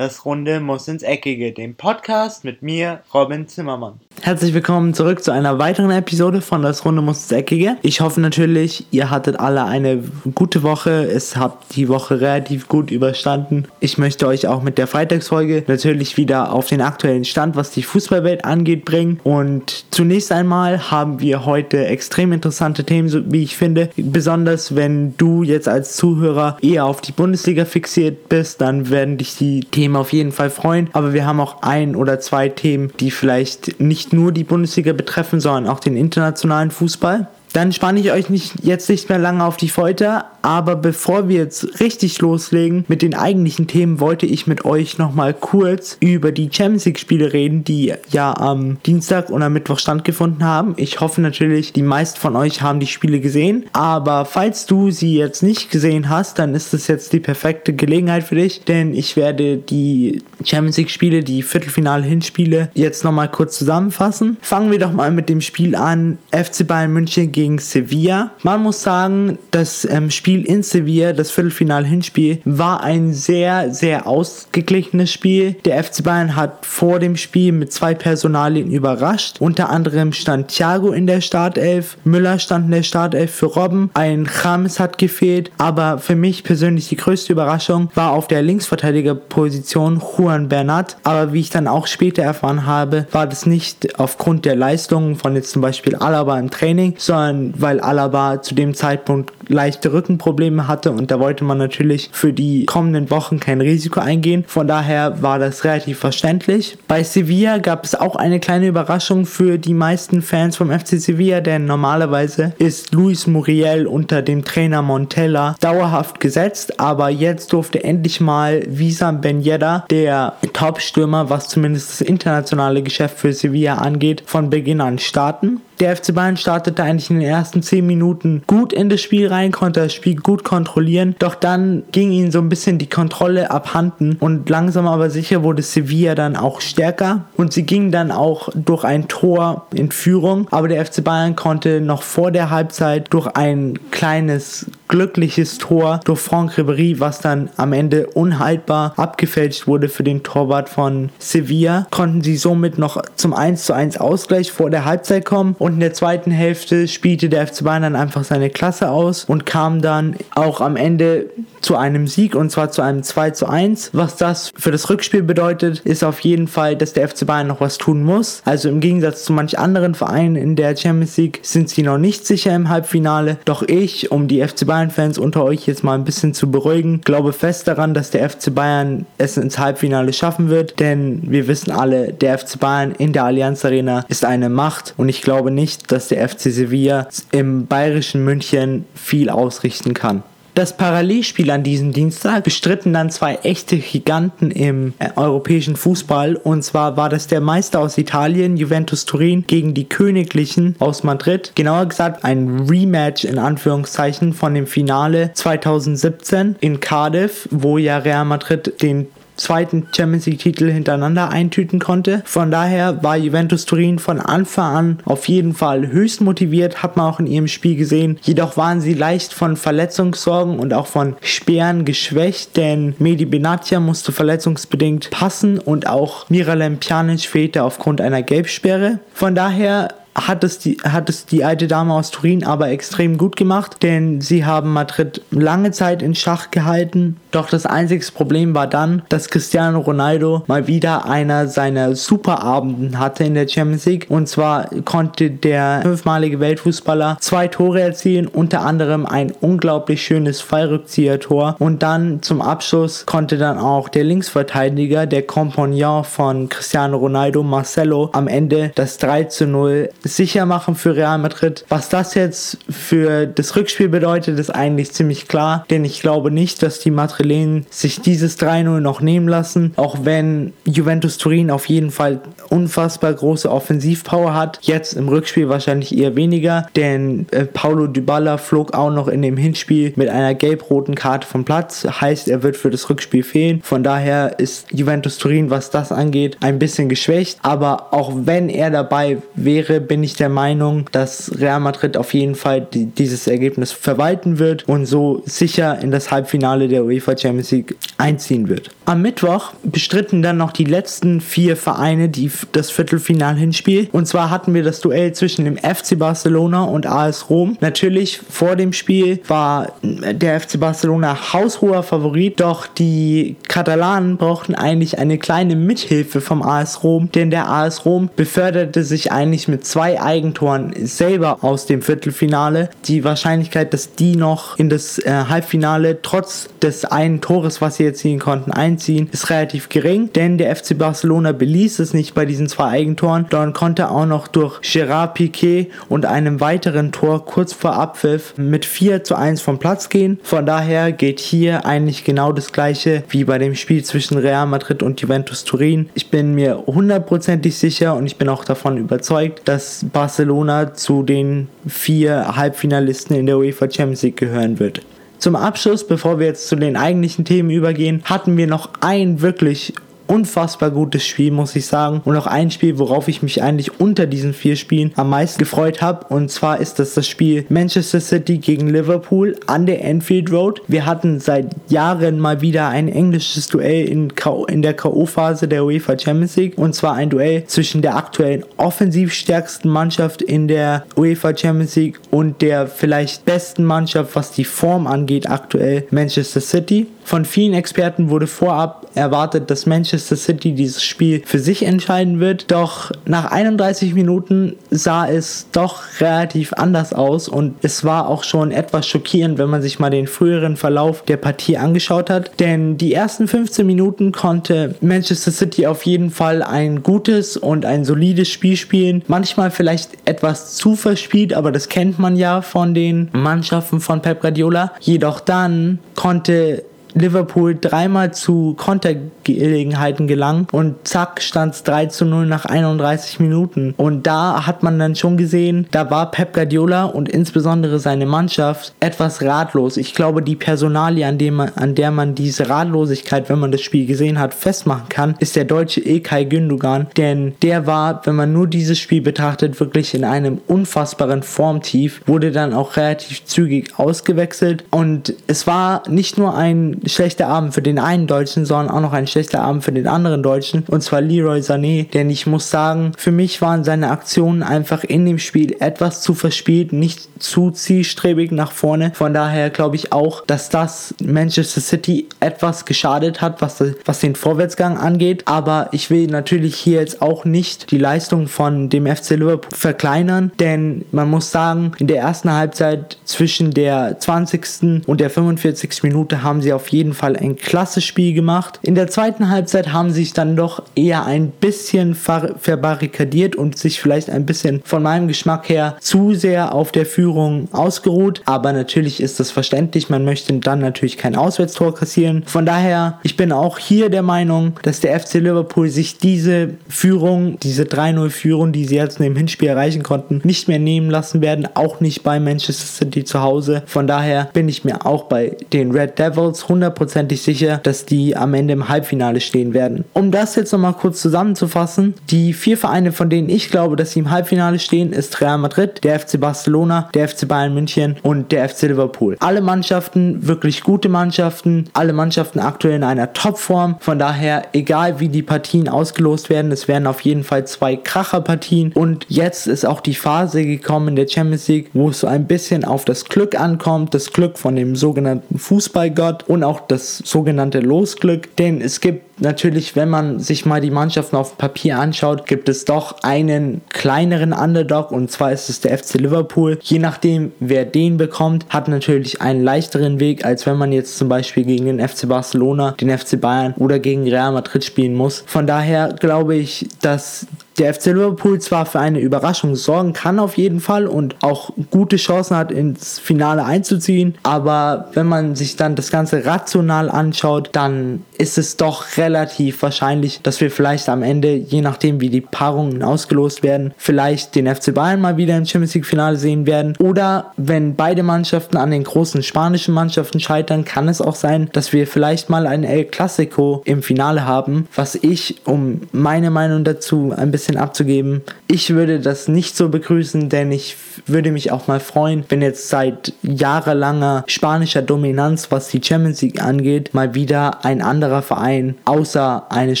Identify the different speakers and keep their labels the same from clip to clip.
Speaker 1: Das Runde muss ins Eckige, dem Podcast mit mir, Robin Zimmermann. Herzlich willkommen zurück zu einer weiteren Episode von Das Runde muss ins Eckige. Ich hoffe natürlich, ihr hattet alle eine gute Woche. Es habt die Woche relativ gut überstanden. Ich möchte euch auch mit der Freitagsfolge natürlich wieder auf den aktuellen Stand, was die Fußballwelt angeht, bringen. Und zunächst einmal haben wir heute extrem interessante Themen, wie ich finde. Besonders wenn du jetzt als Zuhörer eher auf die Bundesliga fixiert bist, dann werden dich die Themen auf jeden Fall freuen. Aber wir haben auch ein oder zwei Themen, die vielleicht nicht nur die Bundesliga betreffen, sondern auch den internationalen Fußball. Dann spanne ich euch nicht, jetzt nicht mehr lange auf die Folter, aber bevor wir jetzt richtig loslegen mit den eigentlichen Themen, wollte ich mit euch nochmal kurz über die Champions League Spiele reden, die ja am Dienstag und am Mittwoch stattgefunden haben. Ich hoffe natürlich, die meisten von euch haben die Spiele gesehen, aber falls du sie jetzt nicht gesehen hast, dann ist das jetzt die perfekte Gelegenheit für dich, denn ich werde die Champions League Spiele, die Viertelfinale-Hinspiele jetzt nochmal kurz zusammenfassen. Fangen wir doch mal mit dem Spiel an, FC Bayern München gegen gegen Sevilla. Man muss sagen, das ähm, Spiel in Sevilla, das Viertelfinal-Hinspiel, war ein sehr, sehr ausgeglichenes Spiel. Der FC Bayern hat vor dem Spiel mit zwei Personalien überrascht. Unter anderem stand Thiago in der Startelf, Müller stand in der Startelf für Robben, ein James hat gefehlt, aber für mich persönlich die größte Überraschung war auf der Linksverteidigerposition Juan Bernat. Aber wie ich dann auch später erfahren habe, war das nicht aufgrund der Leistungen von jetzt zum Beispiel Alaba im Training, sondern weil Alaba zu dem Zeitpunkt leichte Rückenprobleme hatte und da wollte man natürlich für die kommenden Wochen kein Risiko eingehen. Von daher war das relativ verständlich. Bei Sevilla gab es auch eine kleine Überraschung für die meisten Fans vom FC Sevilla, denn normalerweise ist Luis Muriel unter dem Trainer Montella dauerhaft gesetzt, aber jetzt durfte endlich mal Wissam Ben Yedda, der Top-Stürmer, was zumindest das internationale Geschäft für Sevilla angeht, von Beginn an starten. Der FC Bayern startete eigentlich in den ersten 10 Minuten gut in das Spiel rein, konnte das Spiel gut kontrollieren, doch dann ging ihnen so ein bisschen die Kontrolle abhanden und langsam aber sicher wurde Sevilla dann auch stärker. Und sie ging dann auch durch ein Tor in Führung, aber der FC Bayern konnte noch vor der Halbzeit durch ein kleines glückliches Tor durch Franck Ribéry, was dann am Ende unhaltbar abgefälscht wurde für den Torwart von Sevilla, konnten sie somit noch zum 1 zu 1 Ausgleich vor der Halbzeit kommen und in der zweiten Hälfte spielte der FC Bayern dann einfach seine Klasse aus und kam dann auch am Ende zu einem Sieg und zwar zu einem 2 zu 1. Was das für das Rückspiel bedeutet, ist auf jeden Fall, dass der FC Bayern noch was tun muss. Also im Gegensatz zu manch anderen Vereinen in der Champions League sind sie noch nicht sicher im Halbfinale. Doch ich, um die FC Bayern-Fans unter euch jetzt mal ein bisschen zu beruhigen, glaube fest daran, dass der FC Bayern es ins Halbfinale schaffen wird. Denn wir wissen alle, der FC Bayern in der Allianz Arena ist eine Macht und ich glaube nicht, dass der FC Sevilla im bayerischen München viel ausrichten kann. Das Parallelspiel an diesem Dienstag bestritten dann zwei echte Giganten im äh, europäischen Fußball. Und zwar war das der Meister aus Italien, Juventus Turin, gegen die Königlichen aus Madrid. Genauer gesagt ein Rematch in Anführungszeichen von dem Finale 2017 in Cardiff, wo ja Real Madrid den zweiten Champions League Titel hintereinander eintüten konnte. Von daher war Juventus Turin von Anfang an auf jeden Fall höchst motiviert, hat man auch in ihrem Spiel gesehen. Jedoch waren sie leicht von Verletzungssorgen und auch von Speeren geschwächt, denn Medi Benatia musste verletzungsbedingt passen und auch Miralem Pjanic fehlte aufgrund einer Gelbsperre. Von daher hat es, die, hat es die alte Dame aus Turin aber extrem gut gemacht, denn sie haben Madrid lange Zeit in Schach gehalten. Doch das einzige Problem war dann, dass Cristiano Ronaldo mal wieder einer seiner Superabenden hatte in der Champions League. Und zwar konnte der fünfmalige Weltfußballer zwei Tore erzielen, unter anderem ein unglaublich schönes Fallrückzieher-Tor. Und dann zum Abschluss konnte dann auch der Linksverteidiger, der Compagnon von Cristiano Ronaldo, Marcelo, am Ende das 3 zu 0 sicher machen für Real Madrid. Was das jetzt für das Rückspiel bedeutet, ist eigentlich ziemlich klar, denn ich glaube nicht, dass die Madrid Madrilen sich dieses 3-0 noch nehmen lassen, auch wenn Juventus Turin auf jeden Fall unfassbar große Offensivpower hat. Jetzt im Rückspiel wahrscheinlich eher weniger, denn äh, Paulo Dybala flog auch noch in dem Hinspiel mit einer gelb-roten Karte vom Platz. Heißt, er wird für das Rückspiel fehlen. Von daher ist Juventus Turin, was das angeht, ein bisschen geschwächt. Aber auch wenn er dabei wäre, bin ich der Meinung, dass Real Madrid auf jeden Fall die, dieses Ergebnis verwalten wird und so sicher in das Halbfinale der UEFA Champions League einziehen wird. Am Mittwoch bestritten dann noch die letzten vier Vereine die, das Viertelfinal-Hinspiel. Und zwar hatten wir das Duell zwischen dem FC Barcelona und AS Rom. Natürlich vor dem Spiel war der FC Barcelona haushoher Favorit, doch die Katalanen brauchten eigentlich eine kleine Mithilfe vom AS Rom, denn der AS Rom beförderte sich eigentlich mit zwei Eigentoren selber aus dem Viertelfinale. Die Wahrscheinlichkeit, dass die noch in das äh, Halbfinale trotz des einen Tores, was sie erzielen konnten, einziehen, ist relativ gering, denn der FC Barcelona beließ es nicht bei diesen zwei Eigentoren, sondern konnte auch noch durch Gerard Piquet und einem weiteren Tor kurz vor Abpfiff mit 4 zu 1 vom Platz gehen. Von daher geht hier eigentlich genau das gleiche wie bei dem Spiel zwischen Real Madrid und Juventus Turin. Ich bin mir hundertprozentig sicher und ich bin auch davon überzeugt, dass Barcelona zu den vier Halbfinalisten in der UEFA Champions League gehören wird. Zum Abschluss, bevor wir jetzt zu den eigentlichen Themen übergehen, hatten wir noch ein wirklich unfassbar gutes Spiel, muss ich sagen. Und auch ein Spiel, worauf ich mich eigentlich unter diesen vier Spielen am meisten gefreut habe. Und zwar ist das das Spiel Manchester City gegen Liverpool an der Enfield Road. Wir hatten seit Jahren mal wieder ein englisches Duell in, in der K.O.-Phase der UEFA Champions League. Und zwar ein Duell zwischen der aktuellen offensiv stärksten Mannschaft in der UEFA Champions League und der vielleicht besten Mannschaft, was die Form angeht, aktuell Manchester City. Von vielen Experten wurde vorab erwartet, dass Manchester City dieses Spiel für sich entscheiden wird. Doch nach 31 Minuten sah es doch relativ anders aus und es war auch schon etwas schockierend, wenn man sich mal den früheren Verlauf der Partie angeschaut hat. Denn die ersten 15 Minuten konnte Manchester City auf jeden Fall ein gutes und ein solides Spiel spielen. Manchmal vielleicht etwas zu verspielt, aber das kennt man ja von den Mannschaften von Pep Guardiola. Jedoch dann konnte Liverpool dreimal zu Kontergelegenheiten gelangen und zack stand es 3 zu 0 nach 31 Minuten. Und da hat man dann schon gesehen, da war Pep Guardiola und insbesondere seine Mannschaft etwas ratlos. Ich glaube, die Personalie, an, dem an der man diese Ratlosigkeit, wenn man das Spiel gesehen hat, festmachen kann, ist der deutsche Ilkay Gündogan. Denn der war, wenn man nur dieses Spiel betrachtet, wirklich in einem unfassbaren Formtief, wurde dann auch relativ zügig ausgewechselt. Und es war nicht nur ein schlechter Abend für den einen Deutschen, sondern auch noch ein schlechter Abend für den anderen Deutschen. Und zwar Leroy Sané. Denn ich muss sagen, für mich waren seine Aktionen einfach in dem Spiel etwas zu verspielt, nicht zu zielstrebig nach vorne. Von daher glaube ich auch, dass das Manchester City etwas geschadet hat, was, was den Vorwärtsgang angeht. Aber ich will natürlich hier jetzt auch nicht die Leistung von dem FC Liverpool verkleinern, denn man muss sagen, in der ersten Halbzeit zwischen der 20. und der 45. Minute haben sie auf jeden Fall ein klasse Spiel gemacht. In der zweiten Halbzeit haben sie sich dann doch eher ein bisschen ver verbarrikadiert und sich vielleicht ein bisschen von meinem Geschmack her zu sehr auf der Führung ausgeruht. Aber natürlich ist das verständlich. Man möchte dann natürlich kein Auswärtstor kassieren. Von daher, ich bin auch hier der Meinung, dass der FC Liverpool sich diese Führung, diese 3-0-Führung, die sie jetzt in dem Hinspiel erreichen konnten, nicht mehr nehmen lassen werden. Auch nicht bei Manchester City zu Hause. Von daher bin ich mir auch bei den Red Devils hundertprozentig sicher, dass die am Ende im Halbfinale stehen werden. Um das jetzt nochmal kurz zusammenzufassen, die vier Vereine, von denen ich glaube, dass sie im Halbfinale stehen, ist Real Madrid, der FC Barcelona, der FC Bayern München und der FC Liverpool. Alle Mannschaften, wirklich gute Mannschaften, alle Mannschaften aktuell in einer Topform. Von daher, egal wie die Partien ausgelost werden, es werden auf jeden Fall zwei Kracherpartien und jetzt ist auch die Phase gekommen in der Champions League, wo es so ein bisschen auf das Glück ankommt, das Glück von dem sogenannten Fußballgott und auch das sogenannte Losglück, denn es gibt natürlich, wenn man sich mal die Mannschaften auf Papier anschaut, gibt es doch einen kleineren Underdog und zwar ist es der FC Liverpool. Je nachdem, wer den bekommt, hat natürlich einen leichteren Weg, als wenn man jetzt zum Beispiel gegen den FC Barcelona, den FC Bayern oder gegen Real Madrid spielen muss. Von daher glaube ich, dass der FC Liverpool zwar für eine Überraschung sorgen kann auf jeden Fall und auch gute Chancen hat ins Finale einzuziehen, aber wenn man sich dann das Ganze rational anschaut, dann ist es doch relativ wahrscheinlich, dass wir vielleicht am Ende, je nachdem wie die Paarungen ausgelost werden, vielleicht den FC Bayern mal wieder im Champions League Finale sehen werden oder wenn beide Mannschaften an den großen spanischen Mannschaften scheitern, kann es auch sein, dass wir vielleicht mal ein El Clasico im Finale haben, was ich, um meine Meinung dazu ein bisschen abzugeben. Ich würde das nicht so begrüßen, denn ich würde mich auch mal freuen, wenn jetzt seit jahrelanger spanischer Dominanz, was die Champions League angeht, mal wieder ein anderer Verein außer eines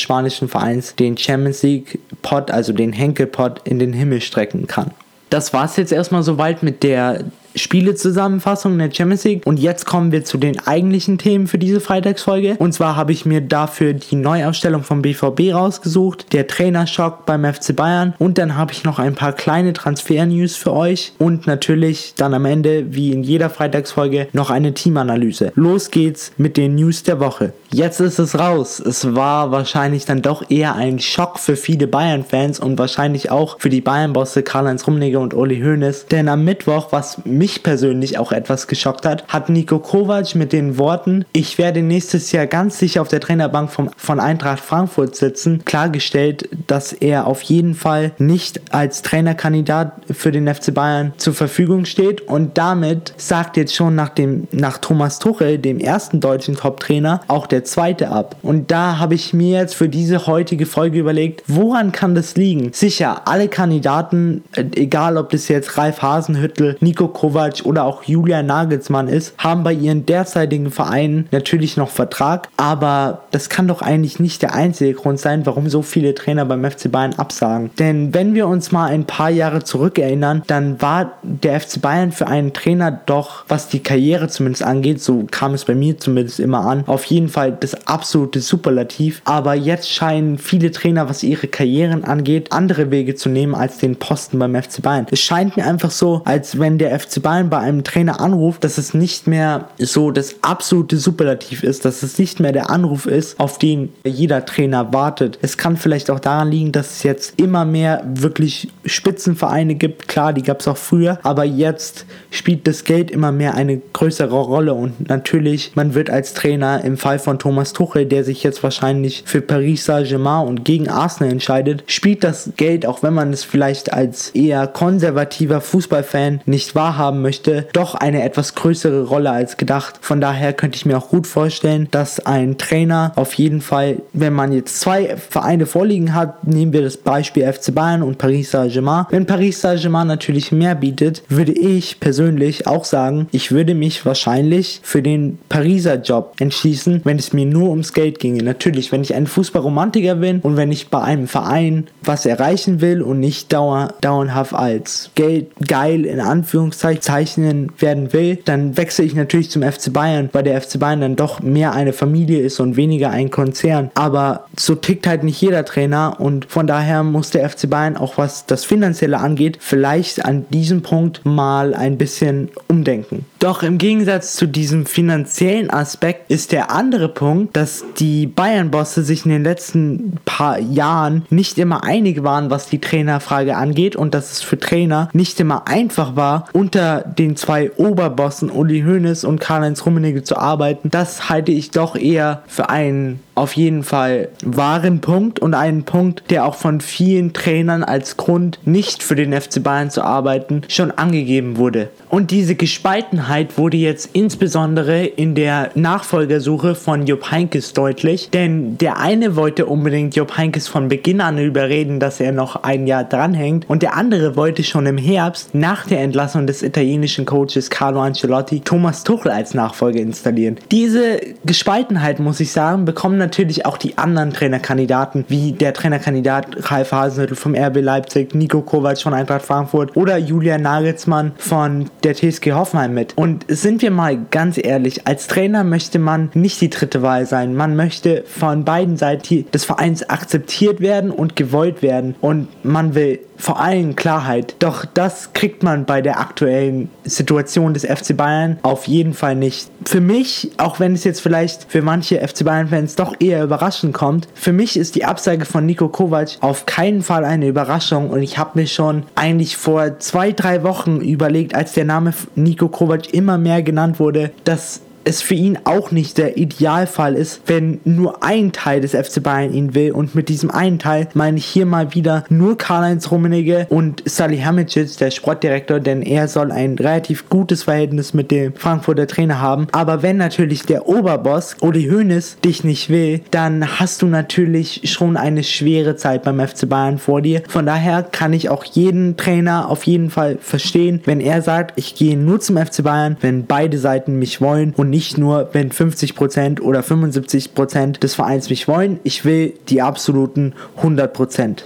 Speaker 1: spanischen Vereins den Champions League Pot, also den Henkel Pot, in den Himmel strecken kann. Das war es jetzt erstmal soweit mit der Spielezusammenfassung der Champions League. Und jetzt kommen wir zu den eigentlichen Themen für diese Freitagsfolge. Und zwar habe ich mir dafür die Neuausstellung vom BVB rausgesucht, der Trainerschock beim FC Bayern und dann habe ich noch ein paar kleine Transfer-News für euch und natürlich dann am Ende, wie in jeder Freitagsfolge, noch eine Teamanalyse. Los geht's mit den News der Woche. Jetzt ist es raus. Es war wahrscheinlich dann doch eher ein Schock für viele Bayern-Fans und wahrscheinlich auch für die Bayern-Bosse Karl-Heinz Rummenigge und Uli Hoeneß. Denn am Mittwoch, was mich persönlich auch etwas geschockt hat, hat Nico Kovac mit den Worten, ich werde nächstes Jahr ganz sicher auf der Trainerbank vom, von Eintracht Frankfurt sitzen, klargestellt, dass er auf jeden Fall nicht als Trainerkandidat für den FC Bayern zur Verfügung steht und damit sagt jetzt schon nach dem nach Thomas Tuchel, dem ersten deutschen Top-Trainer, auch der zweite ab. Und da habe ich mir jetzt für diese heutige Folge überlegt, woran kann das liegen? Sicher, alle Kandidaten, äh, egal ob das jetzt Ralf Hasenhüttel, Nico Kovac Kovac oder auch Julia Nagelsmann ist, haben bei ihren derzeitigen Vereinen natürlich noch Vertrag, aber das kann doch eigentlich nicht der einzige Grund sein, warum so viele Trainer beim FC Bayern absagen. Denn wenn wir uns mal ein paar Jahre zurückerinnern, dann war der FC Bayern für einen Trainer doch, was die Karriere zumindest angeht, so kam es bei mir zumindest immer an, auf jeden Fall das absolute Superlativ. Aber jetzt scheinen viele Trainer, was ihre Karrieren angeht, andere Wege zu nehmen als den Posten beim FC Bayern. Es scheint mir einfach so, als wenn der FC Bayern bei einem Trainer anruft, dass es nicht mehr so das absolute Superlativ ist, dass es nicht mehr der Anruf ist, auf den jeder Trainer wartet. Es kann vielleicht auch daran liegen, dass es jetzt immer mehr wirklich Spitzenvereine gibt. Klar, die gab es auch früher, aber jetzt spielt das Geld immer mehr eine größere Rolle und natürlich, man wird als Trainer im Fall von Thomas Tuchel, der sich jetzt wahrscheinlich für Paris Saint-Germain und gegen Arsenal entscheidet, spielt das Geld, auch wenn man es vielleicht als eher konservativer Fußballfan nicht wahrhaben haben möchte, doch eine etwas größere Rolle als gedacht. Von daher könnte ich mir auch gut vorstellen, dass ein Trainer auf jeden Fall, wenn man jetzt zwei Vereine vorliegen hat, nehmen wir das Beispiel FC Bayern und Paris Saint-Germain. Wenn Paris Saint-Germain natürlich mehr bietet, würde ich persönlich auch sagen, ich würde mich wahrscheinlich für den Pariser Job entschließen, wenn es mir nur ums Geld ginge. Natürlich, wenn ich ein Fußballromantiker bin und wenn ich bei einem Verein was erreichen will und nicht dauer, dauerhaft als Geld geil in Anführungszeichen zeichnen werden will, dann wechsle ich natürlich zum FC Bayern, weil der FC Bayern dann doch mehr eine Familie ist und weniger ein Konzern. Aber so tickt halt nicht jeder Trainer und von daher muss der FC Bayern auch was das Finanzielle angeht, vielleicht an diesem Punkt mal ein bisschen umdenken. Doch im Gegensatz zu diesem finanziellen Aspekt ist der andere Punkt, dass die Bayern-Bosse sich in den letzten paar Jahren nicht immer einig waren, was die Trainerfrage angeht und dass es für Trainer nicht immer einfach war, unter den zwei Oberbossen Uli Hoeneß und Karl-Heinz Rummenigge zu arbeiten, das halte ich doch eher für einen auf jeden Fall wahren Punkt und einen Punkt, der auch von vielen Trainern als Grund, nicht für den FC Bayern zu arbeiten, schon angegeben wurde. Und diese Gespaltenheit wurde jetzt insbesondere in der Nachfolgersuche von Jupp Heinkes deutlich, denn der eine wollte unbedingt Jupp Heinkes von Beginn an überreden, dass er noch ein Jahr dranhängt und der andere wollte schon im Herbst nach der Entlassung des italienischen Coaches Carlo Ancelotti Thomas Tuchel als Nachfolger installieren. Diese Gespaltenheit, muss ich sagen, bekommen natürlich auch die anderen Trainerkandidaten, wie der Trainerkandidat Ralf Hasenhüttl vom RB Leipzig, Nico Kovac von Eintracht Frankfurt oder Julian Nagelsmann von der TSG Hoffenheim mit. Und sind wir mal ganz ehrlich, als Trainer möchte man nicht die dritte Wahl sein. Man möchte von beiden Seiten des Vereins akzeptiert werden und gewollt werden. Und man will vor allem Klarheit. Doch das kriegt man bei der aktuellen Situation des FC Bayern auf jeden Fall nicht. Für mich, auch wenn es jetzt vielleicht für manche FC Bayern-Fans doch eher überraschend kommt, für mich ist die Absage von Nico Kovac auf keinen Fall eine Überraschung und ich habe mir schon eigentlich vor zwei, drei Wochen überlegt, als der Name Nico Kovac immer mehr genannt wurde, dass es für ihn auch nicht der Idealfall ist, wenn nur ein Teil des FC Bayern ihn will. Und mit diesem einen Teil meine ich hier mal wieder nur Karl-Heinz Rummenigge und Salihamidzic, der Sportdirektor, denn er soll ein relativ gutes Verhältnis mit dem Frankfurter Trainer haben. Aber wenn natürlich der Oberboss, Uli Hoeneß, dich nicht will, dann hast du natürlich schon eine schwere Zeit beim FC Bayern vor dir. Von daher kann ich auch jeden Trainer auf jeden Fall verstehen, wenn er sagt, ich gehe nur zum FC Bayern, wenn beide Seiten mich wollen und nicht nur, wenn 50% oder 75% des Vereins mich wollen. Ich will die absoluten 100%.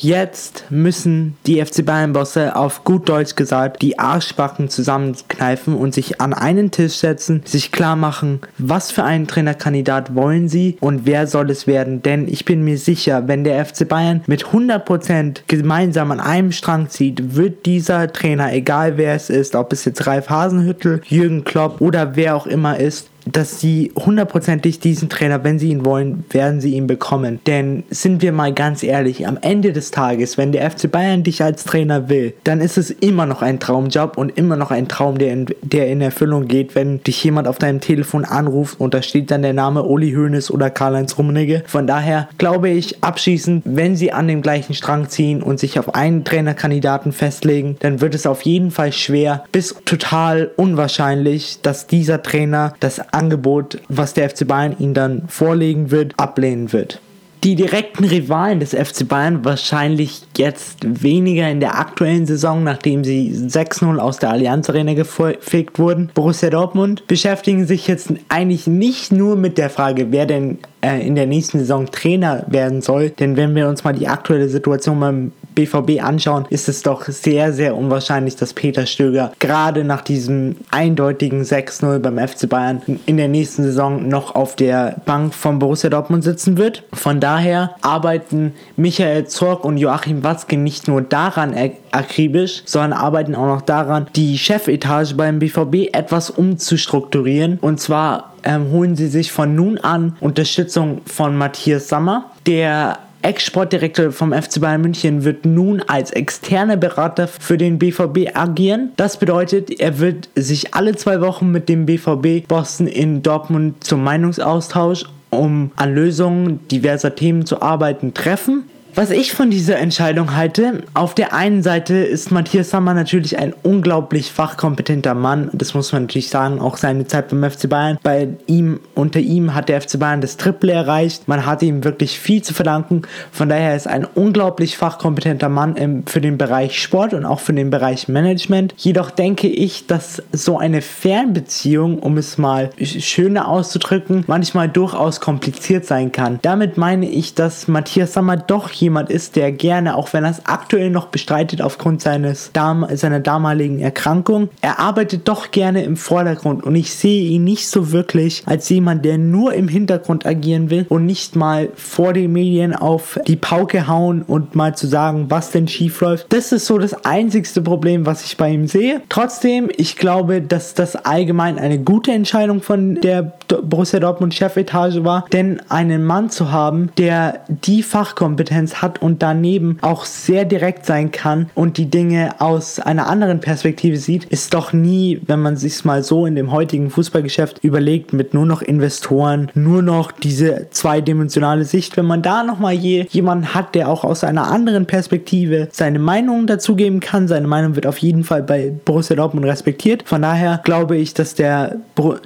Speaker 1: Jetzt müssen die FC Bayern-Bosse auf gut Deutsch gesagt die Arschbacken zusammenkneifen und sich an einen Tisch setzen, sich klar machen, was für einen Trainerkandidat wollen sie und wer soll es werden. Denn ich bin mir sicher, wenn der FC Bayern mit 100% gemeinsam an einem Strang zieht, wird dieser Trainer, egal wer es ist, ob es jetzt Ralf Hasenhüttel, Jürgen Klopp oder wer auch immer ist, dass sie hundertprozentig diesen Trainer, wenn sie ihn wollen, werden sie ihn bekommen. Denn sind wir mal ganz ehrlich, am Ende des Tages, wenn der FC Bayern dich als Trainer will, dann ist es immer noch ein Traumjob und immer noch ein Traum, der in, der in Erfüllung geht, wenn dich jemand auf deinem Telefon anruft und da steht dann der Name Uli Hoeneß oder Karl-Heinz Rummenigge. Von daher glaube ich abschließend, wenn sie an dem gleichen Strang ziehen und sich auf einen Trainerkandidaten festlegen, dann wird es auf jeden Fall schwer bis total unwahrscheinlich, dass dieser Trainer das Angebot, was der FC Bayern ihnen dann vorlegen wird, ablehnen wird. Die direkten Rivalen des FC Bayern wahrscheinlich jetzt weniger in der aktuellen Saison, nachdem sie 6-0 aus der Allianz Arena gefegt wurden. Borussia Dortmund beschäftigen sich jetzt eigentlich nicht nur mit der Frage, wer denn äh, in der nächsten Saison Trainer werden soll. Denn wenn wir uns mal die aktuelle Situation beim BVB anschauen, ist es doch sehr, sehr unwahrscheinlich, dass Peter Stöger gerade nach diesem eindeutigen 6-0 beim FC Bayern in der nächsten Saison noch auf der Bank von Borussia Dortmund sitzen wird. Von daher arbeiten Michael Zorg und Joachim Watzke nicht nur daran akribisch, sondern arbeiten auch noch daran, die Chefetage beim BVB etwas umzustrukturieren. Und zwar ähm, holen sie sich von nun an Unterstützung von Matthias Sammer, der Ex-Sportdirektor vom FC Bayern München wird nun als externer Berater für den BVB agieren. Das bedeutet, er wird sich alle zwei Wochen mit dem BVB Boston in Dortmund zum Meinungsaustausch um an Lösungen diverser Themen zu arbeiten treffen. Was ich von dieser Entscheidung halte, auf der einen Seite ist Matthias Sammer natürlich ein unglaublich fachkompetenter Mann. Das muss man natürlich sagen, auch seine Zeit beim FC Bayern. Bei ihm, unter ihm hat der FC Bayern das Triple erreicht. Man hatte ihm wirklich viel zu verdanken. Von daher ist ein unglaublich fachkompetenter Mann im, für den Bereich Sport und auch für den Bereich Management. Jedoch denke ich, dass so eine Fernbeziehung, um es mal schöner auszudrücken, manchmal durchaus kompliziert sein kann. Damit meine ich, dass Matthias Sammer doch hier jemand ist, der gerne, auch wenn er es aktuell noch bestreitet aufgrund seines Dam seiner damaligen Erkrankung, er arbeitet doch gerne im Vordergrund und ich sehe ihn nicht so wirklich als jemand, der nur im Hintergrund agieren will und nicht mal vor den Medien auf die Pauke hauen und mal zu sagen, was denn schief läuft. Das ist so das einzigste Problem, was ich bei ihm sehe. Trotzdem, ich glaube, dass das allgemein eine gute Entscheidung von der Borussia Dortmund Chefetage war, denn einen Mann zu haben, der die Fachkompetenz hat und daneben auch sehr direkt sein kann und die Dinge aus einer anderen Perspektive sieht, ist doch nie, wenn man sich mal so in dem heutigen Fußballgeschäft überlegt, mit nur noch Investoren, nur noch diese zweidimensionale Sicht, wenn man da nochmal je, jemanden hat, der auch aus einer anderen Perspektive seine Meinung dazugeben kann, seine Meinung wird auf jeden Fall bei Borussia Dortmund respektiert. Von daher glaube ich, dass der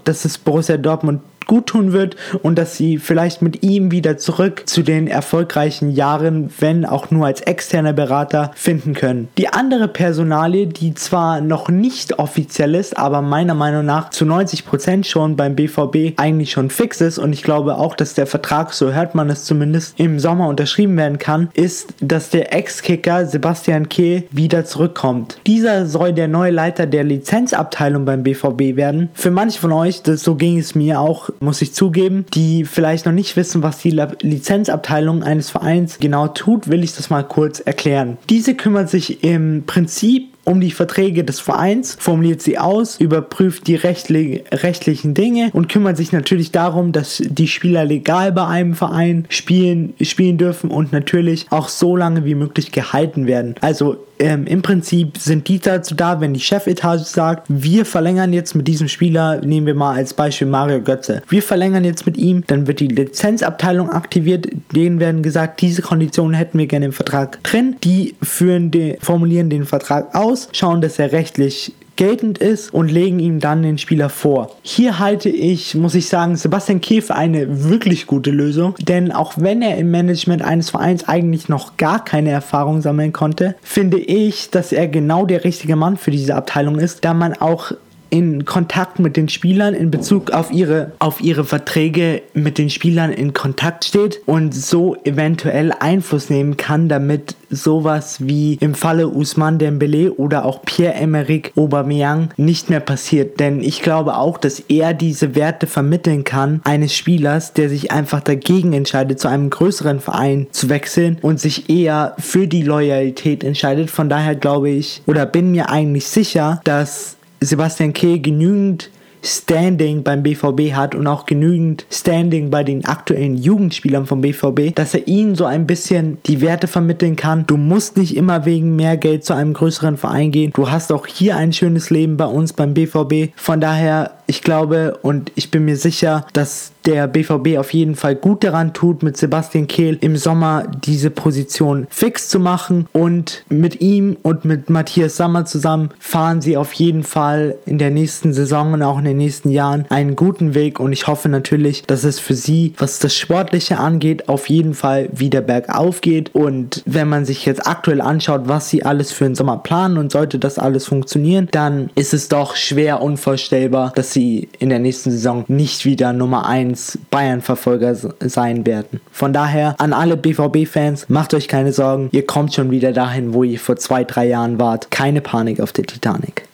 Speaker 1: dass es Borussia Dortmund gut tun wird und dass sie vielleicht mit ihm wieder zurück zu den erfolgreichen Jahren, wenn auch nur als externer Berater, finden können. Die andere Personalie, die zwar noch nicht offiziell ist, aber meiner Meinung nach zu 90% schon beim BVB eigentlich schon fix ist und ich glaube auch, dass der Vertrag, so hört man es zumindest, im Sommer unterschrieben werden kann, ist, dass der Ex-Kicker Sebastian Kehl wieder zurückkommt. Dieser soll der neue Leiter der Lizenzabteilung beim BVB werden. Für manche von euch, das, so ging es mir auch, muss ich zugeben, die vielleicht noch nicht wissen, was die Lizenzabteilung eines Vereins genau tut, will ich das mal kurz erklären. Diese kümmert sich im Prinzip um die Verträge des Vereins, formuliert sie aus, überprüft die rechtli rechtlichen Dinge und kümmert sich natürlich darum, dass die Spieler legal bei einem Verein spielen, spielen dürfen und natürlich auch so lange wie möglich gehalten werden. Also ähm, im Prinzip sind die dazu da, wenn die Chefetage sagt, wir verlängern jetzt mit diesem Spieler, nehmen wir mal als Beispiel Mario Götze, wir verlängern jetzt mit ihm, dann wird die Lizenzabteilung aktiviert, denen werden gesagt, diese Konditionen hätten wir gerne im Vertrag drin, die führen den, formulieren den Vertrag aus, schauen, dass er rechtlich geltend ist und legen ihm dann den Spieler vor. Hier halte ich, muss ich sagen, Sebastian Kehl eine wirklich gute Lösung, denn auch wenn er im Management eines Vereins eigentlich noch gar keine Erfahrung sammeln konnte, finde ich, dass er genau der richtige Mann für diese Abteilung ist, da man auch in Kontakt mit den Spielern in Bezug auf ihre, auf ihre Verträge mit den Spielern in Kontakt steht und so eventuell Einfluss nehmen kann, damit sowas wie im Falle Usman Dembele oder auch Pierre-Emerick Aubameyang nicht mehr passiert. Denn ich glaube auch, dass er diese Werte vermitteln kann eines Spielers, der sich einfach dagegen entscheidet, zu einem größeren Verein zu wechseln und sich eher für die Loyalität entscheidet. Von daher glaube ich oder bin mir eigentlich sicher, dass Sebastian Kehl genügend Standing beim BVB hat und auch genügend Standing bei den aktuellen Jugendspielern vom BVB, dass er ihnen so ein bisschen die Werte vermitteln kann. Du musst nicht immer wegen mehr Geld zu einem größeren Verein gehen. Du hast auch hier ein schönes Leben bei uns beim BVB. Von daher, ich glaube und ich bin mir sicher, dass der BVB auf jeden Fall gut daran tut, mit Sebastian Kehl im Sommer diese Position fix zu machen. Und mit ihm und mit Matthias Sammer zusammen fahren sie auf jeden Fall in der nächsten Saison und auch in den nächsten Jahren einen guten Weg. Und ich hoffe natürlich, dass es für sie, was das Sportliche angeht, auf jeden Fall wieder bergauf geht. Und wenn man sich jetzt aktuell anschaut, was sie alles für den Sommer planen und sollte das alles funktionieren, dann ist es doch schwer unvorstellbar, dass sie in der nächsten Saison nicht wieder Nummer 1 1 Bayern-Verfolger sein werden. Von daher an alle BVB-Fans, macht euch keine Sorgen, ihr kommt schon wieder dahin, wo ihr vor zwei, drei Jahren wart. Keine Panik auf der Titanic.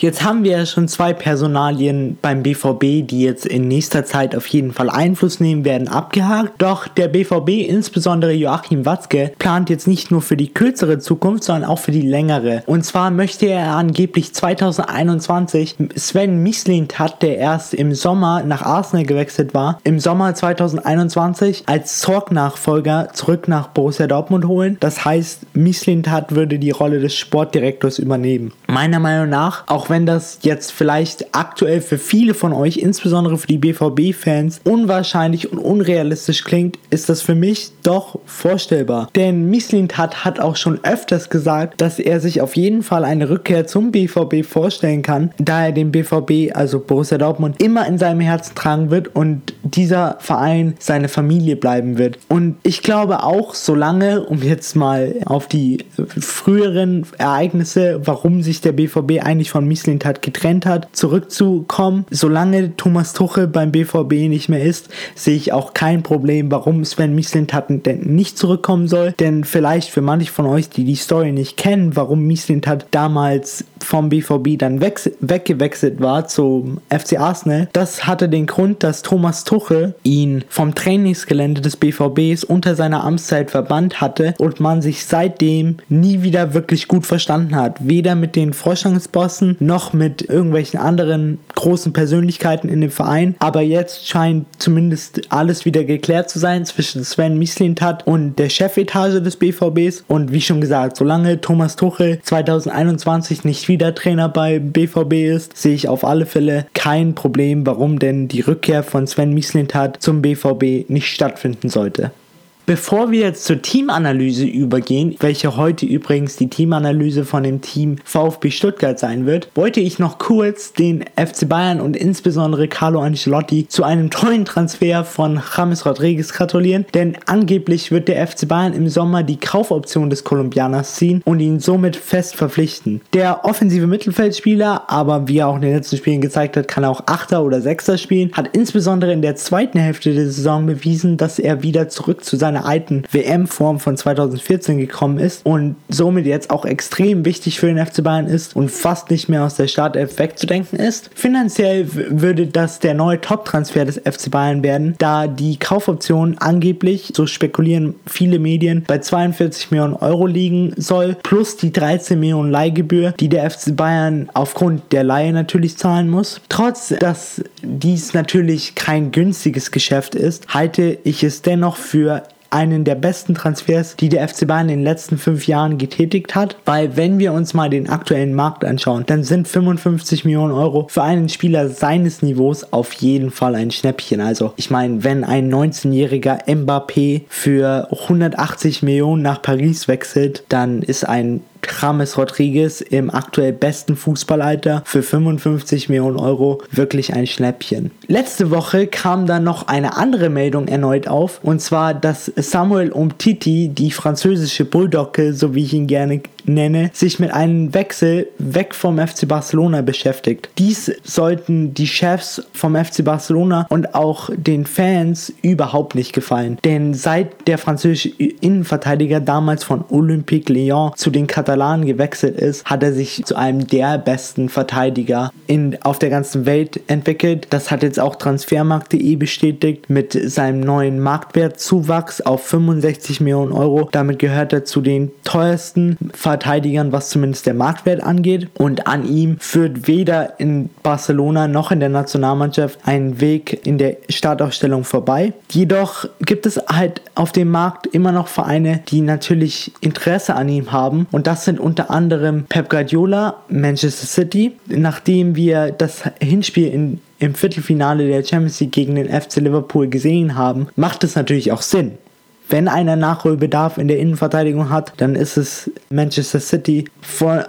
Speaker 1: Jetzt haben wir ja schon zwei Personalien beim BVB, die jetzt in nächster Zeit auf jeden Fall Einfluss nehmen werden, abgehakt. Doch der BVB, insbesondere Joachim Watzke, plant jetzt nicht nur für die kürzere Zukunft, sondern auch für die längere. Und zwar möchte er angeblich 2021 Sven Mislintat, der erst im Sommer nach Arsenal gewechselt war, im Sommer 2021 als Zorg-Nachfolger zurück nach Borussia Dortmund holen. Das heißt, Mislintat würde die Rolle des Sportdirektors übernehmen. Meiner Meinung nach, auch wenn das jetzt vielleicht aktuell für viele von euch, insbesondere für die BVB-Fans, unwahrscheinlich und unrealistisch klingt, ist das für mich doch vorstellbar. Denn Mislintat hat auch schon öfters gesagt, dass er sich auf jeden Fall eine Rückkehr zum BVB vorstellen kann, da er den BVB, also Borussia Dortmund, immer in seinem Herzen tragen wird und dieser Verein seine Familie bleiben wird. Und ich glaube auch, solange, um jetzt mal auf die früheren Ereignisse, warum sich der BVB eigentlich von Mislintat Mislintat getrennt hat, zurückzukommen. Solange Thomas Tuchel beim BVB nicht mehr ist, sehe ich auch kein Problem, warum Sven Mislintat denn nicht zurückkommen soll. Denn vielleicht für manche von euch, die die Story nicht kennen, warum Mislintat damals vom BVB dann weggewechselt war zum FC Arsenal, das hatte den Grund, dass Thomas Tuchel ihn vom Trainingsgelände des BVBs unter seiner Amtszeit verbannt hatte und man sich seitdem nie wieder wirklich gut verstanden hat. Weder mit den Vorstandsbossen noch mit irgendwelchen anderen großen Persönlichkeiten in dem Verein. Aber jetzt scheint zumindest alles wieder geklärt zu sein zwischen Sven Mislintat und der Chefetage des BVBs. Und wie schon gesagt, solange Thomas Tuchel 2021 nicht wieder Trainer bei BVB ist, sehe ich auf alle Fälle kein Problem, warum denn die Rückkehr von Sven Mislintat zum BVB nicht stattfinden sollte. Bevor wir jetzt zur Teamanalyse übergehen, welche heute übrigens die Teamanalyse von dem Team VfB Stuttgart sein wird, wollte ich noch kurz den FC Bayern und insbesondere Carlo Ancelotti zu einem tollen Transfer von James Rodriguez gratulieren, denn angeblich wird der FC Bayern im Sommer die Kaufoption des Kolumbianers ziehen und ihn somit fest verpflichten. Der offensive Mittelfeldspieler, aber wie er auch in den letzten Spielen gezeigt hat, kann auch Achter oder Sechster spielen, hat insbesondere in der zweiten Hälfte der Saison bewiesen, dass er wieder zurück zu seiner alten WM-Form von 2014 gekommen ist und somit jetzt auch extrem wichtig für den FC Bayern ist und fast nicht mehr aus der Startelf wegzudenken ist. Finanziell würde das der neue Top-Transfer des FC Bayern werden, da die Kaufoption angeblich, so spekulieren viele Medien, bei 42 Millionen Euro liegen soll, plus die 13 Millionen Leihgebühr, die der FC Bayern aufgrund der Leihe natürlich zahlen muss. Trotz, dass dies natürlich kein günstiges Geschäft ist, halte ich es dennoch für einen der besten Transfers, die der FC Bayern in den letzten fünf Jahren getätigt hat, weil wenn wir uns mal den aktuellen Markt anschauen, dann sind 55 Millionen Euro für einen Spieler seines Niveaus auf jeden Fall ein Schnäppchen. Also ich meine, wenn ein 19-jähriger Mbappé für 180 Millionen nach Paris wechselt, dann ist ein James Rodriguez im aktuell besten Fußballalter für 55 Millionen Euro wirklich ein Schnäppchen. Letzte Woche kam dann noch eine andere Meldung erneut auf und zwar, dass Samuel Umtiti, die französische Bulldogge, so wie ich ihn gerne nenne, sich mit einem Wechsel weg vom FC Barcelona beschäftigt. Dies sollten die Chefs vom FC Barcelona und auch den Fans überhaupt nicht gefallen. Denn seit der französische Innenverteidiger damals von Olympique Lyon zu den Katalanen gewechselt ist, hat er sich zu einem der besten Verteidiger in, auf der ganzen Welt entwickelt. Das hat jetzt auch Transfermarkt.de bestätigt mit seinem neuen Marktwertzuwachs auf 65 Millionen Euro. Damit gehört er zu den teuersten Verteidigern Verteidigern, was zumindest der Marktwert angeht. Und an ihm führt weder in Barcelona noch in der Nationalmannschaft ein Weg in der Startaufstellung vorbei. Jedoch gibt es halt auf dem Markt immer noch Vereine, die natürlich Interesse an ihm haben. Und das sind unter anderem Pep Guardiola, Manchester City. Nachdem wir das Hinspiel in im Viertelfinale der Champions League gegen den FC Liverpool gesehen haben, macht es natürlich auch Sinn wenn einer Nachholbedarf in der Innenverteidigung hat, dann ist es Manchester City.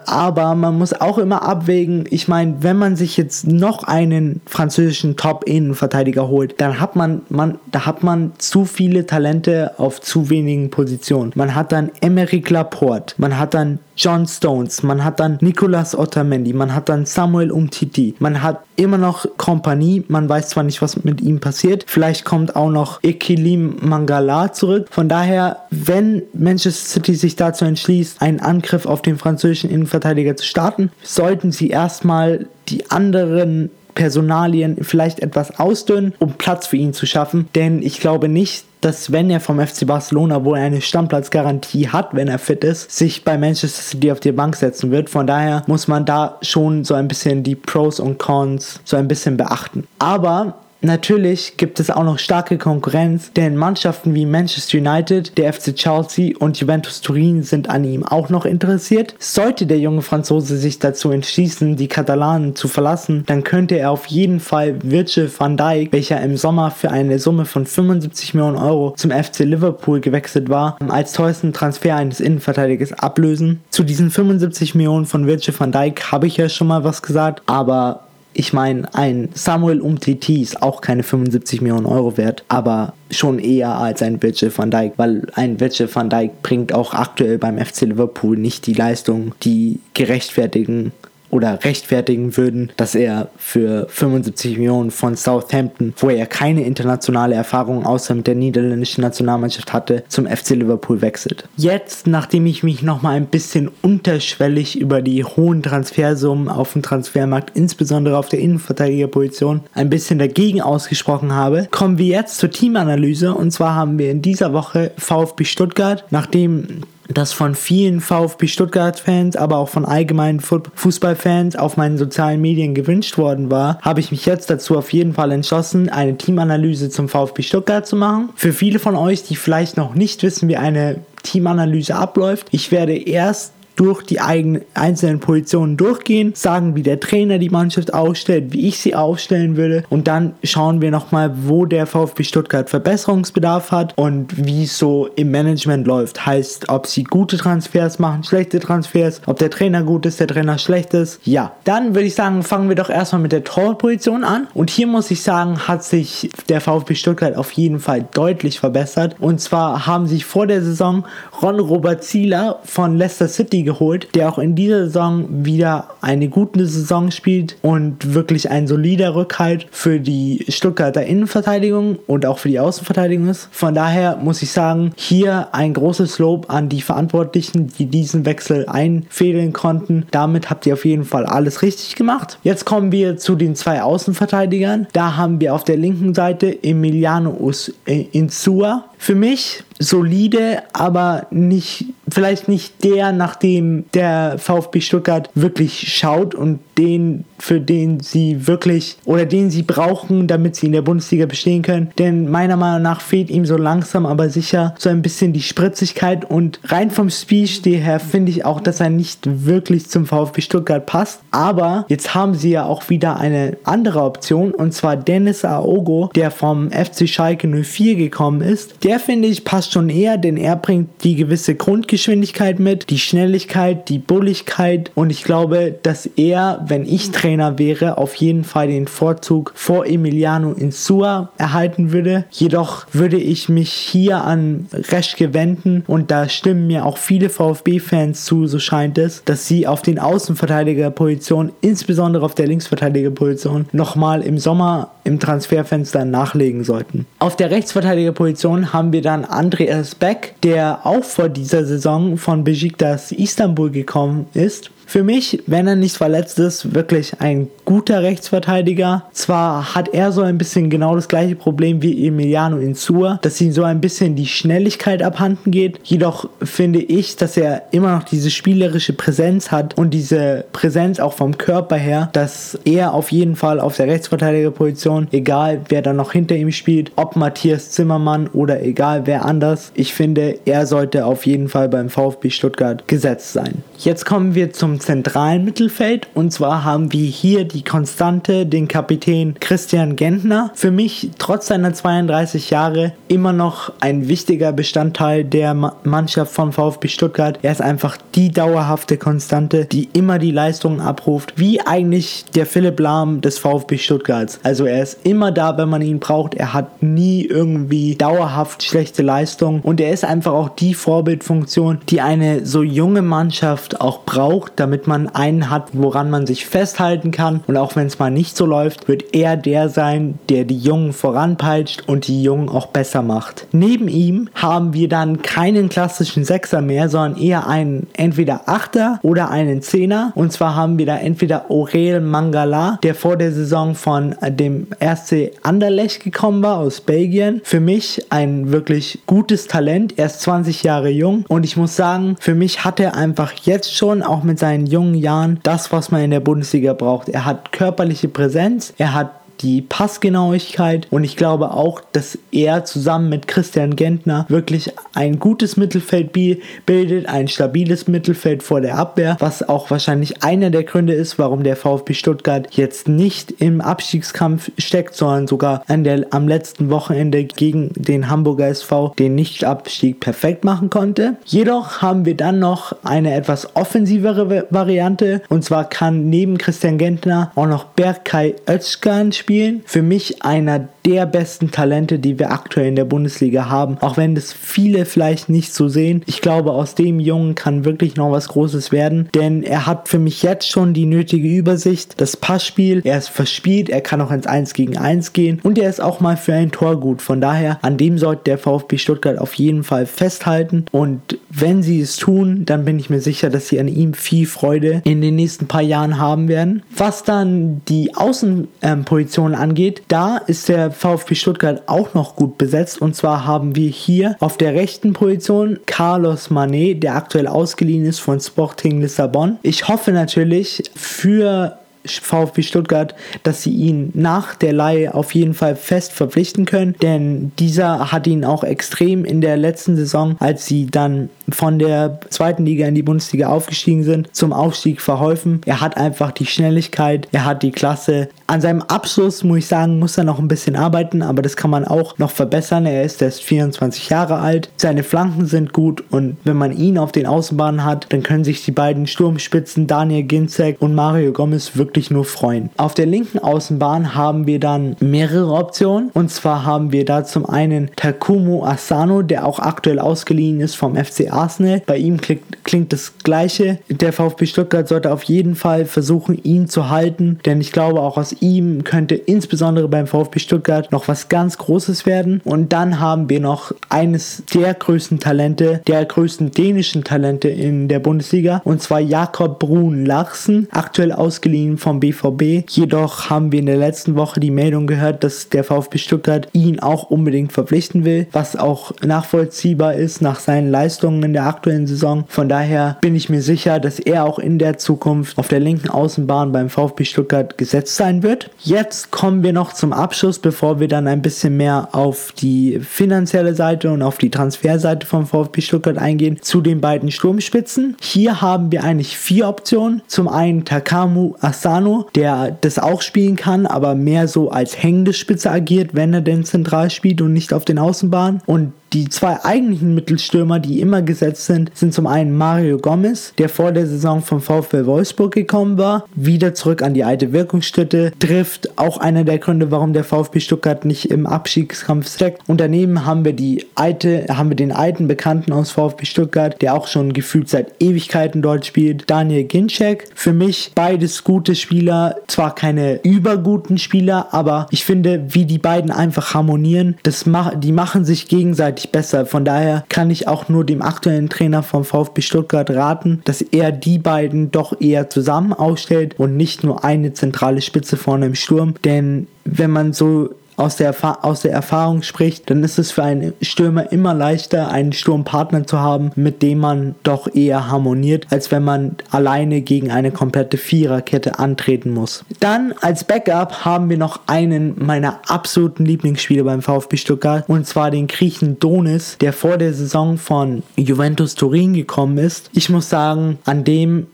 Speaker 1: aber man muss auch immer abwägen, ich meine, wenn man sich jetzt noch einen französischen Top-Innenverteidiger holt, dann hat man, man, da hat man zu viele Talente auf zu wenigen Positionen. Man hat dann Emeric Laporte, man hat dann John Stones, man hat dann Nicolas Otamendi, man hat dann Samuel Umtiti, man hat immer noch Kompanie, man weiß zwar nicht, was mit ihm passiert, vielleicht kommt auch noch Ekilim Mangala zurück. Von daher, wenn Manchester City sich dazu entschließt, einen Angriff auf den französischen Innenverteidiger zu starten, sollten sie erstmal die anderen Personalien vielleicht etwas ausdünnen, um Platz für ihn zu schaffen. Denn ich glaube nicht, dass wenn er vom FC Barcelona, wo er eine Stammplatzgarantie hat, wenn er fit ist, sich bei Manchester City auf die Bank setzen wird. Von daher muss man da schon so ein bisschen die Pros und Cons so ein bisschen beachten. Aber Natürlich gibt es auch noch starke Konkurrenz, denn Mannschaften wie Manchester United, der FC Chelsea und Juventus Turin sind an ihm auch noch interessiert. Sollte der junge Franzose sich dazu entschließen, die Katalanen zu verlassen, dann könnte er auf jeden Fall Virgil van Dijk, welcher im Sommer für eine Summe von 75 Millionen Euro zum FC Liverpool gewechselt war, als teuersten Transfer eines Innenverteidigers ablösen. Zu diesen 75 Millionen von Virgil van Dijk habe ich ja schon mal was gesagt, aber ich meine, ein Samuel Umtiti ist auch keine 75 Millionen Euro wert, aber schon eher als ein Virgil van Dijk, weil ein Virgil van Dijk bringt auch aktuell beim FC Liverpool nicht die Leistung, die gerechtfertigen oder rechtfertigen würden, dass er für 75 Millionen von Southampton, wo er keine internationale Erfahrung außer mit der niederländischen Nationalmannschaft hatte, zum FC Liverpool wechselt. Jetzt, nachdem ich mich nochmal ein bisschen unterschwellig über die hohen Transfersummen auf dem Transfermarkt, insbesondere auf der Innenverteidigerposition, ein bisschen dagegen ausgesprochen habe, kommen wir jetzt zur Teamanalyse und zwar haben wir in dieser Woche VfB Stuttgart, nachdem das von vielen VfB Stuttgart-Fans, aber auch von allgemeinen Fußballfans auf meinen sozialen Medien gewünscht worden war, habe ich mich jetzt dazu auf jeden Fall entschlossen, eine Teamanalyse zum VfB Stuttgart zu machen. Für viele von euch, die vielleicht noch nicht wissen, wie eine Teamanalyse abläuft, ich werde erst durch die eigenen einzelnen Positionen durchgehen, sagen, wie der Trainer die Mannschaft aufstellt, wie ich sie aufstellen würde und dann schauen wir nochmal, wo der VfB Stuttgart Verbesserungsbedarf hat und wie so im Management läuft. Heißt, ob sie gute Transfers machen, schlechte Transfers, ob der Trainer gut ist, der Trainer schlecht ist. Ja, dann würde ich sagen, fangen wir doch erstmal mit der Torposition an und hier muss ich sagen, hat sich der VfB Stuttgart auf jeden Fall deutlich verbessert und zwar haben sich vor der Saison Ron Robert Zieler von Leicester City geholt, der auch in dieser Saison wieder eine gute Saison spielt und wirklich ein solider Rückhalt für die Stuttgarter Innenverteidigung und auch für die Außenverteidigung ist. Von daher muss ich sagen, hier ein großes Lob an die Verantwortlichen, die diesen Wechsel einfädeln konnten. Damit habt ihr auf jeden Fall alles richtig gemacht. Jetzt kommen wir zu den zwei Außenverteidigern. Da haben wir auf der linken Seite Emiliano Insua. Für mich solide, aber nicht, vielleicht nicht der, nach dem der VfB Stuttgart wirklich schaut und den, für den sie wirklich oder den sie brauchen, damit sie in der Bundesliga bestehen können. Denn meiner Meinung nach fehlt ihm so langsam, aber sicher so ein bisschen die Spritzigkeit und rein vom Spielstil her finde ich auch, dass er nicht wirklich zum VfB Stuttgart passt. Aber jetzt haben sie ja auch wieder eine andere Option und zwar Dennis Aogo, der vom FC Schalke 04 gekommen ist. Der finde ich passt passt schon eher, denn er bringt die gewisse Grundgeschwindigkeit mit, die Schnelligkeit, die Bulligkeit und ich glaube, dass er, wenn ich Trainer wäre, auf jeden Fall den Vorzug vor Emiliano Insua erhalten würde. Jedoch würde ich mich hier an Reschke wenden und da stimmen mir auch viele VfB-Fans zu, so scheint es, dass sie auf den Außenverteidigerpositionen, insbesondere auf der Linksverteidigerposition, nochmal im Sommer im Transferfenster nachlegen sollten. Auf der Rechtsverteidigerposition haben wir dann Andreas Beck, der auch vor dieser Saison von Besiktas Istanbul gekommen ist für mich, wenn er nicht verletzt ist, wirklich ein guter Rechtsverteidiger. Zwar hat er so ein bisschen genau das gleiche Problem wie Emiliano Insua, dass ihm so ein bisschen die Schnelligkeit abhanden geht. Jedoch finde ich, dass er immer noch diese spielerische Präsenz hat und diese Präsenz auch vom Körper her, dass er auf jeden Fall auf der Rechtsverteidigerposition, egal wer da noch hinter ihm spielt, ob Matthias Zimmermann oder egal wer anders, ich finde, er sollte auf jeden Fall beim VfB Stuttgart gesetzt sein. Jetzt kommen wir zum zentralen Mittelfeld. Und zwar haben wir hier die Konstante, den Kapitän Christian Gentner. Für mich, trotz seiner 32 Jahre, immer noch ein wichtiger Bestandteil der Mannschaft von VfB Stuttgart. Er ist einfach die dauerhafte Konstante, die immer die Leistungen abruft, wie eigentlich der Philipp Lahm des VfB Stuttgarts. Also er ist immer da, wenn man ihn braucht. Er hat nie irgendwie dauerhaft schlechte Leistungen und er ist einfach auch die Vorbildfunktion, die eine so junge Mannschaft auch braucht, damit damit man einen hat, woran man sich festhalten kann. Und auch wenn es mal nicht so läuft, wird er der sein, der die Jungen voranpeitscht und die Jungen auch besser macht. Neben ihm haben wir dann keinen klassischen Sechser mehr, sondern eher einen entweder Achter oder einen Zehner. Und zwar haben wir da entweder Aurel Mangala, der vor der Saison von dem RC Anderlecht gekommen war aus Belgien. Für mich ein wirklich gutes Talent. Er ist 20 Jahre jung und ich muss sagen, für mich hat er einfach jetzt schon auch mit seinen seinen jungen Jahren das, was man in der Bundesliga braucht. Er hat körperliche Präsenz, er hat die Passgenauigkeit und ich glaube auch, dass er zusammen mit Christian Gentner wirklich ein gutes Mittelfeld bildet, ein stabiles Mittelfeld vor der Abwehr, was auch wahrscheinlich einer der Gründe ist, warum der VfB Stuttgart jetzt nicht im Abstiegskampf steckt, sondern sogar an der, am letzten Wochenende gegen den Hamburger SV den Nichtabstieg perfekt machen konnte. Jedoch haben wir dann noch eine etwas offensivere Variante und zwar kann neben Christian Gentner auch noch Berkay Özkan spielen spielen. Für mich einer der besten Talente, die wir aktuell in der Bundesliga haben. Auch wenn das viele vielleicht nicht so sehen. Ich glaube, aus dem Jungen kann wirklich noch was Großes werden. Denn er hat für mich jetzt schon die nötige Übersicht. Das Passspiel, er ist verspielt, er kann auch ins 1 gegen 1 gehen. Und er ist auch mal für ein Tor gut. Von daher, an dem sollte der VfB Stuttgart auf jeden Fall festhalten. Und wenn sie es tun, dann bin ich mir sicher, dass sie an ihm viel Freude in den nächsten paar Jahren haben werden. Was dann die Außenposition Positionen angeht, da ist der VfB Stuttgart auch noch gut besetzt. Und zwar haben wir hier auf der rechten Position Carlos Manet, der aktuell ausgeliehen ist von Sporting Lissabon. Ich hoffe natürlich für VfB Stuttgart, dass sie ihn nach der Leihe auf jeden Fall fest verpflichten können, denn dieser hat ihn auch extrem in der letzten Saison, als sie dann von der zweiten Liga in die Bundesliga aufgestiegen sind, zum Aufstieg verholfen. Er hat einfach die Schnelligkeit, er hat die Klasse. An seinem Abschluss, muss ich sagen, muss er noch ein bisschen arbeiten, aber das kann man auch noch verbessern. Er ist erst 24 Jahre alt, seine Flanken sind gut und wenn man ihn auf den Außenbahnen hat, dann können sich die beiden Sturmspitzen Daniel Ginzek und Mario Gomez wirklich nur freuen. Auf der linken Außenbahn haben wir dann mehrere Optionen und zwar haben wir da zum einen Takumo Asano, der auch aktuell ausgeliehen ist vom FCA Arsenal. Bei ihm klingt, klingt das Gleiche. Der VfB Stuttgart sollte auf jeden Fall versuchen, ihn zu halten, denn ich glaube, auch aus ihm könnte insbesondere beim VfB Stuttgart noch was ganz Großes werden. Und dann haben wir noch eines der größten Talente, der größten dänischen Talente in der Bundesliga, und zwar Jakob Brun Larsen, aktuell ausgeliehen vom BVB. Jedoch haben wir in der letzten Woche die Meldung gehört, dass der VfB Stuttgart ihn auch unbedingt verpflichten will, was auch nachvollziehbar ist nach seinen Leistungen in der aktuellen Saison. Von daher bin ich mir sicher, dass er auch in der Zukunft auf der linken Außenbahn beim VfB Stuttgart gesetzt sein wird. Jetzt kommen wir noch zum Abschluss, bevor wir dann ein bisschen mehr auf die finanzielle Seite und auf die Transferseite vom VfB Stuttgart eingehen, zu den beiden Sturmspitzen. Hier haben wir eigentlich vier Optionen. Zum einen Takamu Asano, der das auch spielen kann, aber mehr so als hängende Spitze agiert, wenn er denn zentral spielt und nicht auf den Außenbahnen. Und die zwei eigentlichen Mittelstürmer, die immer gesetzt sind, sind zum einen Mario Gomez, der vor der Saison vom VfL Wolfsburg gekommen war, wieder zurück an die alte Wirkungsstätte, trifft auch einer der Gründe, warum der VfB Stuttgart nicht im Abstiegskampf steckt. Und daneben haben wir die alte, haben wir den alten Bekannten aus VfB Stuttgart, der auch schon gefühlt seit Ewigkeiten dort spielt, Daniel Ginczek. Für mich beides gute Spieler, zwar keine überguten Spieler, aber ich finde, wie die beiden einfach harmonieren, das mach, die machen sich gegenseitig deutlich besser. Von daher kann ich auch nur dem aktuellen Trainer vom VfB Stuttgart raten, dass er die beiden doch eher zusammen ausstellt und nicht nur eine zentrale Spitze vorne im Sturm. Denn wenn man so aus der, aus der Erfahrung spricht, dann ist es für einen Stürmer immer leichter, einen Sturmpartner zu haben, mit dem man doch eher harmoniert, als wenn man alleine gegen eine komplette Viererkette antreten muss. Dann als Backup haben wir noch einen meiner absoluten Lieblingsspieler beim VfB Stuttgart und zwar den Griechen Donis, der vor der Saison von Juventus Turin gekommen ist. Ich muss sagen, an dem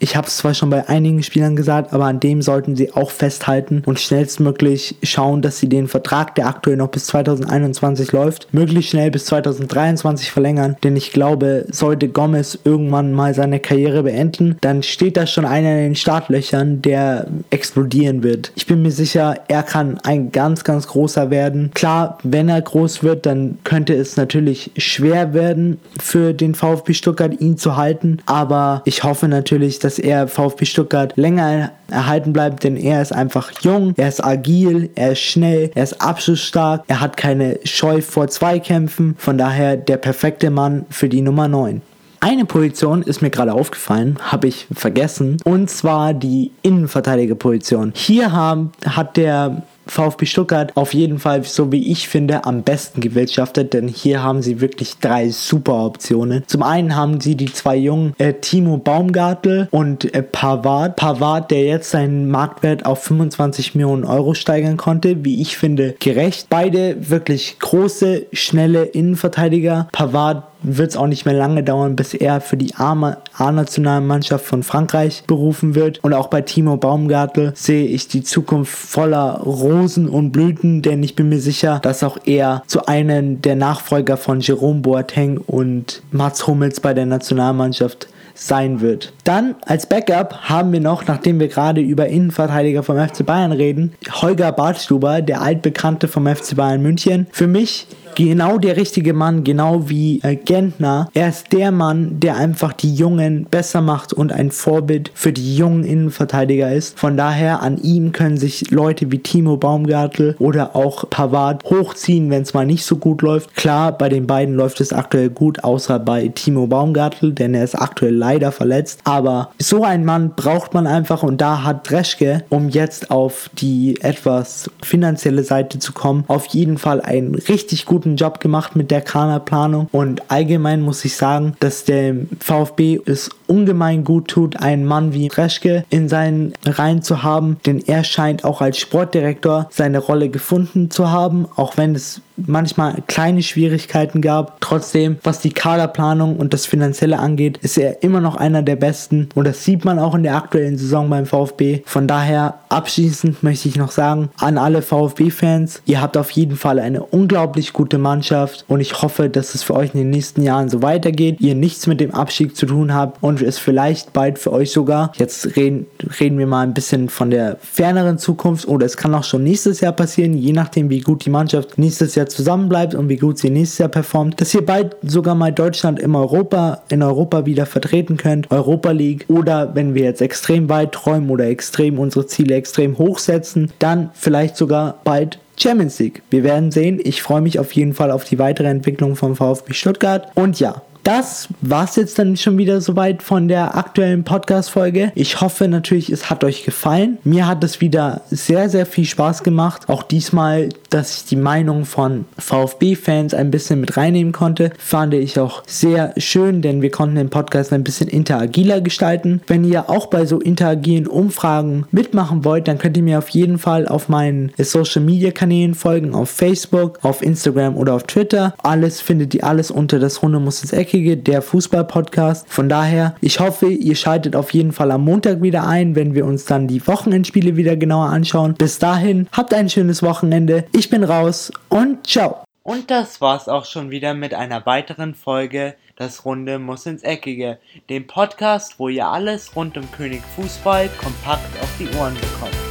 Speaker 1: ich habe es zwar schon bei einigen Spielern gesagt, aber an dem sollten sie auch festhalten und schnellstmöglich schauen, dass sie den Vertrag, der aktuell noch bis 2021 läuft, möglichst schnell bis 2023 verlängern. Denn ich glaube, sollte Gomez irgendwann mal seine Karriere beenden, dann steht da schon einer in den Startlöchern, der explodieren wird. Ich bin mir sicher, er kann ein ganz, ganz großer werden. Klar, wenn er groß wird, dann könnte es natürlich schwer werden für den VfB Stuttgart, ihn zu halten. Aber ich hoffe natürlich, dass dass er VfB Stuttgart länger erhalten bleibt, denn er ist einfach jung, er ist agil, er ist schnell, er ist abschlussstark, er hat keine Scheu vor Zweikämpfen, von daher der perfekte Mann für die Nummer 9. Eine Position ist mir gerade aufgefallen, habe ich vergessen, und zwar die Innenverteidigerposition. Hier haben, hat der VfB Stuttgart auf jeden Fall, so wie ich finde, am besten gewirtschaftet, denn hier haben sie wirklich drei super Optionen. Zum einen haben sie die zwei jungen äh, Timo Baumgartel und äh, Pavard. Pavard, der jetzt seinen Marktwert auf 25 Millionen Euro steigern konnte, wie ich finde, gerecht. Beide wirklich große, schnelle Innenverteidiger. Pavard wird es auch nicht mehr lange dauern, bis er für die A-Nationalmannschaft von Frankreich berufen wird. Und auch bei Timo Baumgartel sehe ich die Zukunft voller Rosen und Blüten, denn ich bin mir sicher, dass auch er zu einem der Nachfolger von Jerome Boateng und Mats Hummels bei der Nationalmannschaft sein wird. Dann als Backup haben wir noch, nachdem wir gerade über Innenverteidiger vom FC Bayern reden, Holger Bartstuber, der altbekannte vom FC Bayern München. Für mich genau der richtige Mann, genau wie äh, Gentner. Er ist der Mann, der einfach die Jungen besser macht und ein Vorbild für die jungen Innenverteidiger ist. Von daher an ihm können sich Leute wie Timo Baumgartel oder auch Pavard hochziehen, wenn es mal nicht so gut läuft. Klar, bei den beiden läuft es aktuell gut, außer bei Timo Baumgartel, denn er ist aktuell leider verletzt. Aber so einen Mann braucht man einfach und da hat Dreschke, um jetzt auf die etwas finanzielle Seite zu kommen, auf jeden Fall einen richtig guten guten Job gemacht mit der Kaderplanung und allgemein muss ich sagen, dass der VfB es ungemein gut tut, einen Mann wie Reschke in seinen Reihen zu haben, denn er scheint auch als Sportdirektor seine Rolle gefunden zu haben, auch wenn es manchmal kleine Schwierigkeiten gab. Trotzdem, was die Kaderplanung und das Finanzielle angeht, ist er immer noch einer der besten und das sieht man auch in der aktuellen Saison beim VfB. Von daher abschließend möchte ich noch sagen an alle VfB-Fans, ihr habt auf jeden Fall eine unglaublich gute Mannschaft und ich hoffe, dass es für euch in den nächsten Jahren so weitergeht, ihr nichts mit dem Abstieg zu tun habt und es vielleicht bald für euch sogar, jetzt reden, reden wir mal ein bisschen von der ferneren Zukunft oder es kann auch schon nächstes Jahr passieren, je nachdem wie gut die Mannschaft nächstes Jahr zusammenbleibt und wie gut sie nächstes Jahr performt, dass ihr bald sogar mal Deutschland im Europa, in Europa wieder vertreten könnt, Europa League oder wenn wir jetzt extrem weit träumen oder extrem unsere Ziele extrem hoch setzen, dann vielleicht sogar bald Champions League. Wir werden sehen. Ich freue mich auf jeden Fall auf die weitere Entwicklung vom VfB Stuttgart. Und ja, das war's jetzt dann schon wieder soweit von der aktuellen Podcast-Folge. Ich hoffe natürlich, es hat euch gefallen. Mir hat es wieder sehr, sehr viel Spaß gemacht. Auch diesmal, dass ich die Meinung von VfB-Fans ein bisschen mit reinnehmen konnte, fand ich auch sehr schön, denn wir konnten den Podcast ein bisschen interagiler gestalten. Wenn ihr auch bei so interagilen Umfragen mitmachen wollt, dann könnt ihr mir auf jeden Fall auf meinen Social-Media-Kanälen folgen, auf Facebook, auf Instagram oder auf Twitter. Alles findet ihr alles unter das Runde muss ins Eck Eckige, der Fußball-Podcast. Von daher, ich hoffe, ihr schaltet auf jeden Fall am Montag wieder ein, wenn wir uns dann die Wochenendspiele wieder genauer anschauen. Bis dahin, habt ein schönes Wochenende. Ich bin raus und ciao. Und das war's auch schon wieder mit einer weiteren Folge Das Runde muss ins Eckige, dem Podcast, wo ihr alles rund um König Fußball kompakt auf die Ohren bekommt.